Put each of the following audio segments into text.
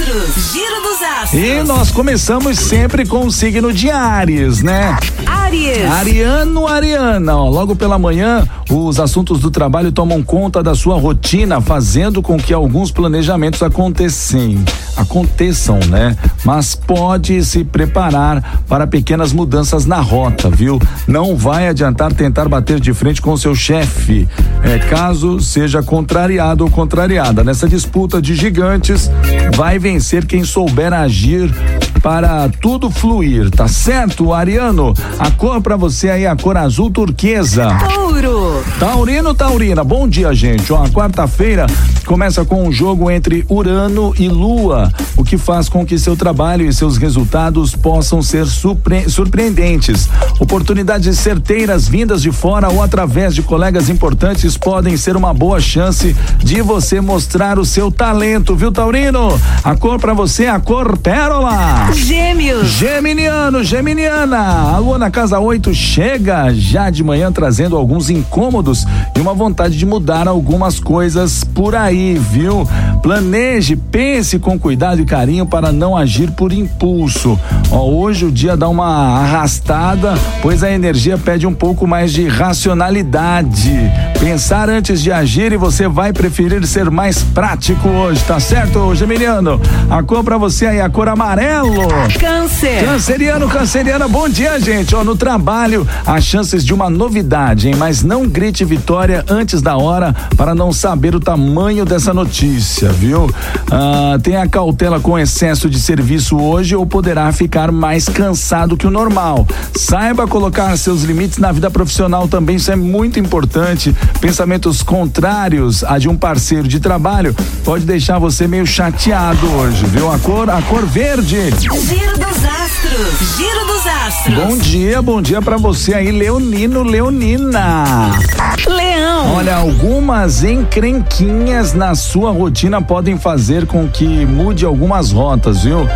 astros. Giro dos astros. E nós começamos sempre com o signo de Ares, né? Aries. Ariano, Ariana, ó, logo pela manhã, os assuntos do trabalho tomam conta da sua rotina, fazendo com que alguns planejamentos acontecem, aconteçam, né? Mas pode se preparar para pequenas mudanças na rota, viu? Não vai adiantar tentar bater de frente com seu chefe, é, caso seja contrariado ou contrariada. Nessa disputa de gigantes, vai vencer quem souber agir para tudo fluir, tá certo, Ariano? A cor para você aí, a cor azul turquesa. Touro. Taurino, Taurina, bom dia, gente. Ó, quarta-feira começa com um jogo entre Urano e Lua, o que faz com que seu trabalho e seus resultados possam ser surpre surpreendentes. Oportunidades certeiras vindas de fora ou através de colegas importantes podem ser uma boa chance de você mostrar o seu talento, viu, Taurino? A cor para você é a cor pérola. Gêmeos. Geminiano, Geminiana, a lua na casa 8 chega já de manhã trazendo alguns incômodos e uma vontade de mudar algumas coisas por aí, viu? Planeje, pense com cuidado e carinho para não agir por impulso. Ó, hoje o dia dá uma arrastada, pois a energia pede um pouco mais de racionalidade. Pensar antes de agir e você vai preferir ser mais prático hoje, tá certo, Geminiano? A cor pra você aí, a cor amarelo. Câncer. Canceriano, canceriana, bom dia, gente. Ó, no trabalho, há chances de uma novidade, hein? Mas não grite vitória antes da hora para não saber o tamanho dessa notícia, viu? Ah, tenha cautela com excesso de serviço hoje ou poderá ficar mais cansado que o normal. Saiba colocar seus limites na vida profissional também, isso é muito importante. Pensamentos contrários a de um parceiro de trabalho pode deixar você meio chateado hoje, viu? A cor, a cor verde. Giro dos astros. Giro dos astros. Bom dia, bom dia pra você aí, Leonino, Leonina. Leão. Olha, algumas encrenquinhas na sua rotina podem fazer com que mude algumas rotas, viu?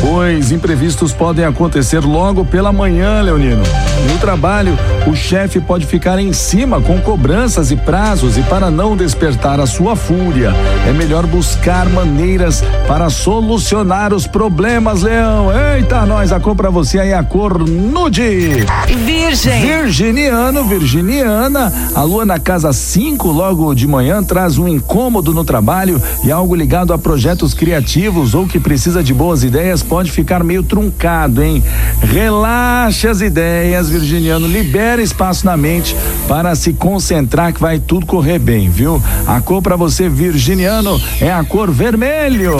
Pois imprevistos podem acontecer logo pela manhã, Leonino. No trabalho, o chefe pode ficar em cima com cobranças e prazos e para não despertar a sua fúria, é melhor buscar maneiras para solucionar os problemas, Leão. Eita, nós, a cor pra você aí, a cor nude. Virgem. Virginiano, Virginiana, a lua na casa 5, logo de manhã, traz um incômodo no trabalho e algo ligado a projetos criativos ou que precisa de boas ideias pode ficar meio truncado, hein? Relaxe as ideias, Virginiano, libera espaço na mente para se concentrar que vai tudo correr bem, viu? A cor para você, Virginiano, é a cor vermelho.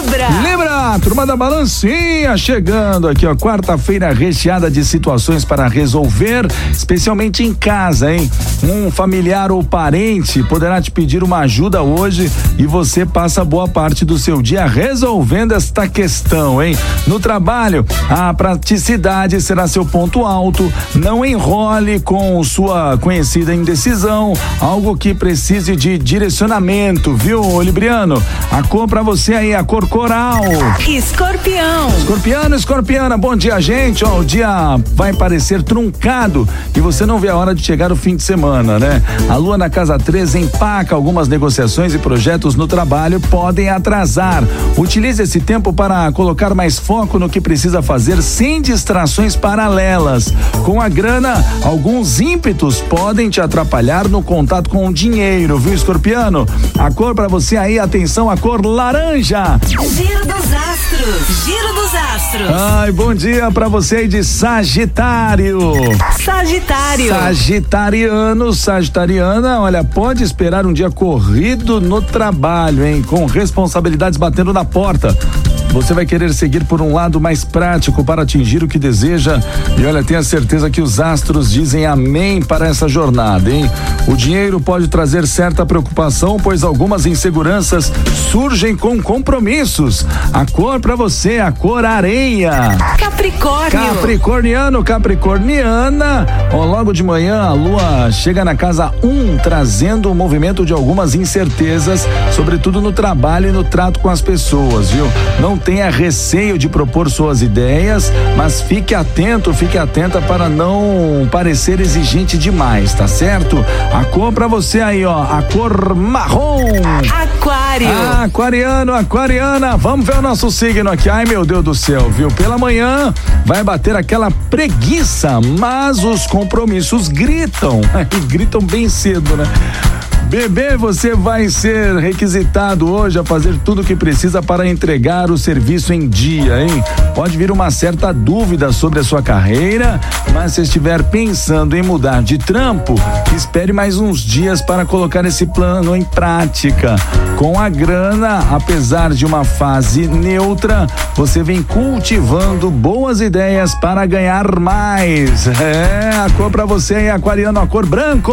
Libra. Libra, turma da balancinha, chegando aqui, ó, quarta-feira recheada de situações para resolver, especialmente em casa, hein? Um familiar ou parente poderá te pedir uma ajuda hoje e você passa boa parte do seu dia resolvendo esta questão, hein? No trabalho, a praticidade será seu ponto alto, não enrole com sua conhecida indecisão, algo que precise de direcionamento, viu, Libriano? A cor pra você aí, a cor coral. Escorpião. Escorpiano, escorpiana, bom dia, gente. Ó, o dia vai parecer truncado e você não vê a hora de chegar o fim de semana, né? A lua na casa 13 empaca algumas negociações e projetos no trabalho podem atrasar. Utilize esse tempo para colocar mais foco no que precisa fazer sem distrações paralelas. Com a grana, alguns ímpetos podem te atrapalhar no contato com o dinheiro, viu, escorpiano? A cor para você aí, atenção, a cor laranja. Giro dos astros. Giro dos astros. Ai, bom dia pra você aí de Sagitário. Sagitário. Sagitariano, Sagitariana, olha, pode esperar um dia corrido no trabalho, hein? Com responsabilidades batendo na porta. Você vai querer seguir por um lado mais prático para atingir o que deseja. E olha, tenha certeza que os astros dizem amém para essa jornada, hein? O dinheiro pode trazer certa preocupação, pois algumas inseguranças surgem com compromissos. A cor para você, a cor areia. Capricórnio. Capricorniano, Capricorniana. Ó, logo de manhã a lua chega na casa 1, um, trazendo o movimento de algumas incertezas, sobretudo no trabalho e no trato com as pessoas, viu? Não tenha receio de propor suas ideias, mas fique atento, fique atenta para não parecer exigente demais, tá certo? A cor para você aí, ó, a cor marrom. Aquário. Ah, aquariano, aquariana, vamos ver o nosso signo aqui. Ai, meu Deus do céu, viu? Pela manhã vai bater aquela preguiça, mas os compromissos gritam, e gritam bem cedo, né? Bebê, você vai ser requisitado hoje a fazer tudo o que precisa para entregar o serviço em dia, hein? Pode vir uma certa dúvida sobre a sua carreira, mas se estiver pensando em mudar de trampo, espere mais uns dias para colocar esse plano em prática. Com a grana, apesar de uma fase neutra, você vem cultivando boas ideias para ganhar mais. É, a cor para você é aquariano, a cor branco.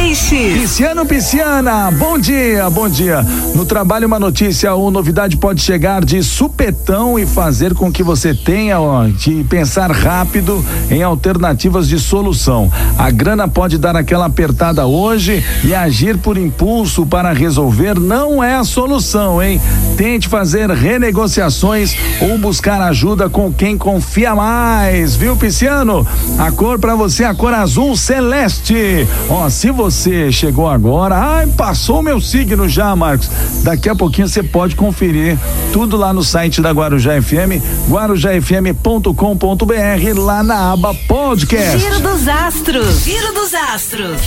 Peixe. Pisciano, Pisciana, bom dia, bom dia. No trabalho, uma notícia ou novidade pode chegar de supetão e fazer com que você tenha ó, de pensar rápido em alternativas de solução. A grana pode dar aquela apertada hoje e agir por impulso para resolver não é a solução, hein? Tente fazer renegociações ou buscar ajuda com quem confia mais, viu, Pisciano? A cor para você é a cor azul celeste. Ó, se você chegou agora, ai, passou o meu signo já, Marcos. Daqui a pouquinho você pode conferir tudo lá no site da Guarujá FM, guarujafm.com.br, lá na aba podcast. Giro dos astros. Giro dos astros.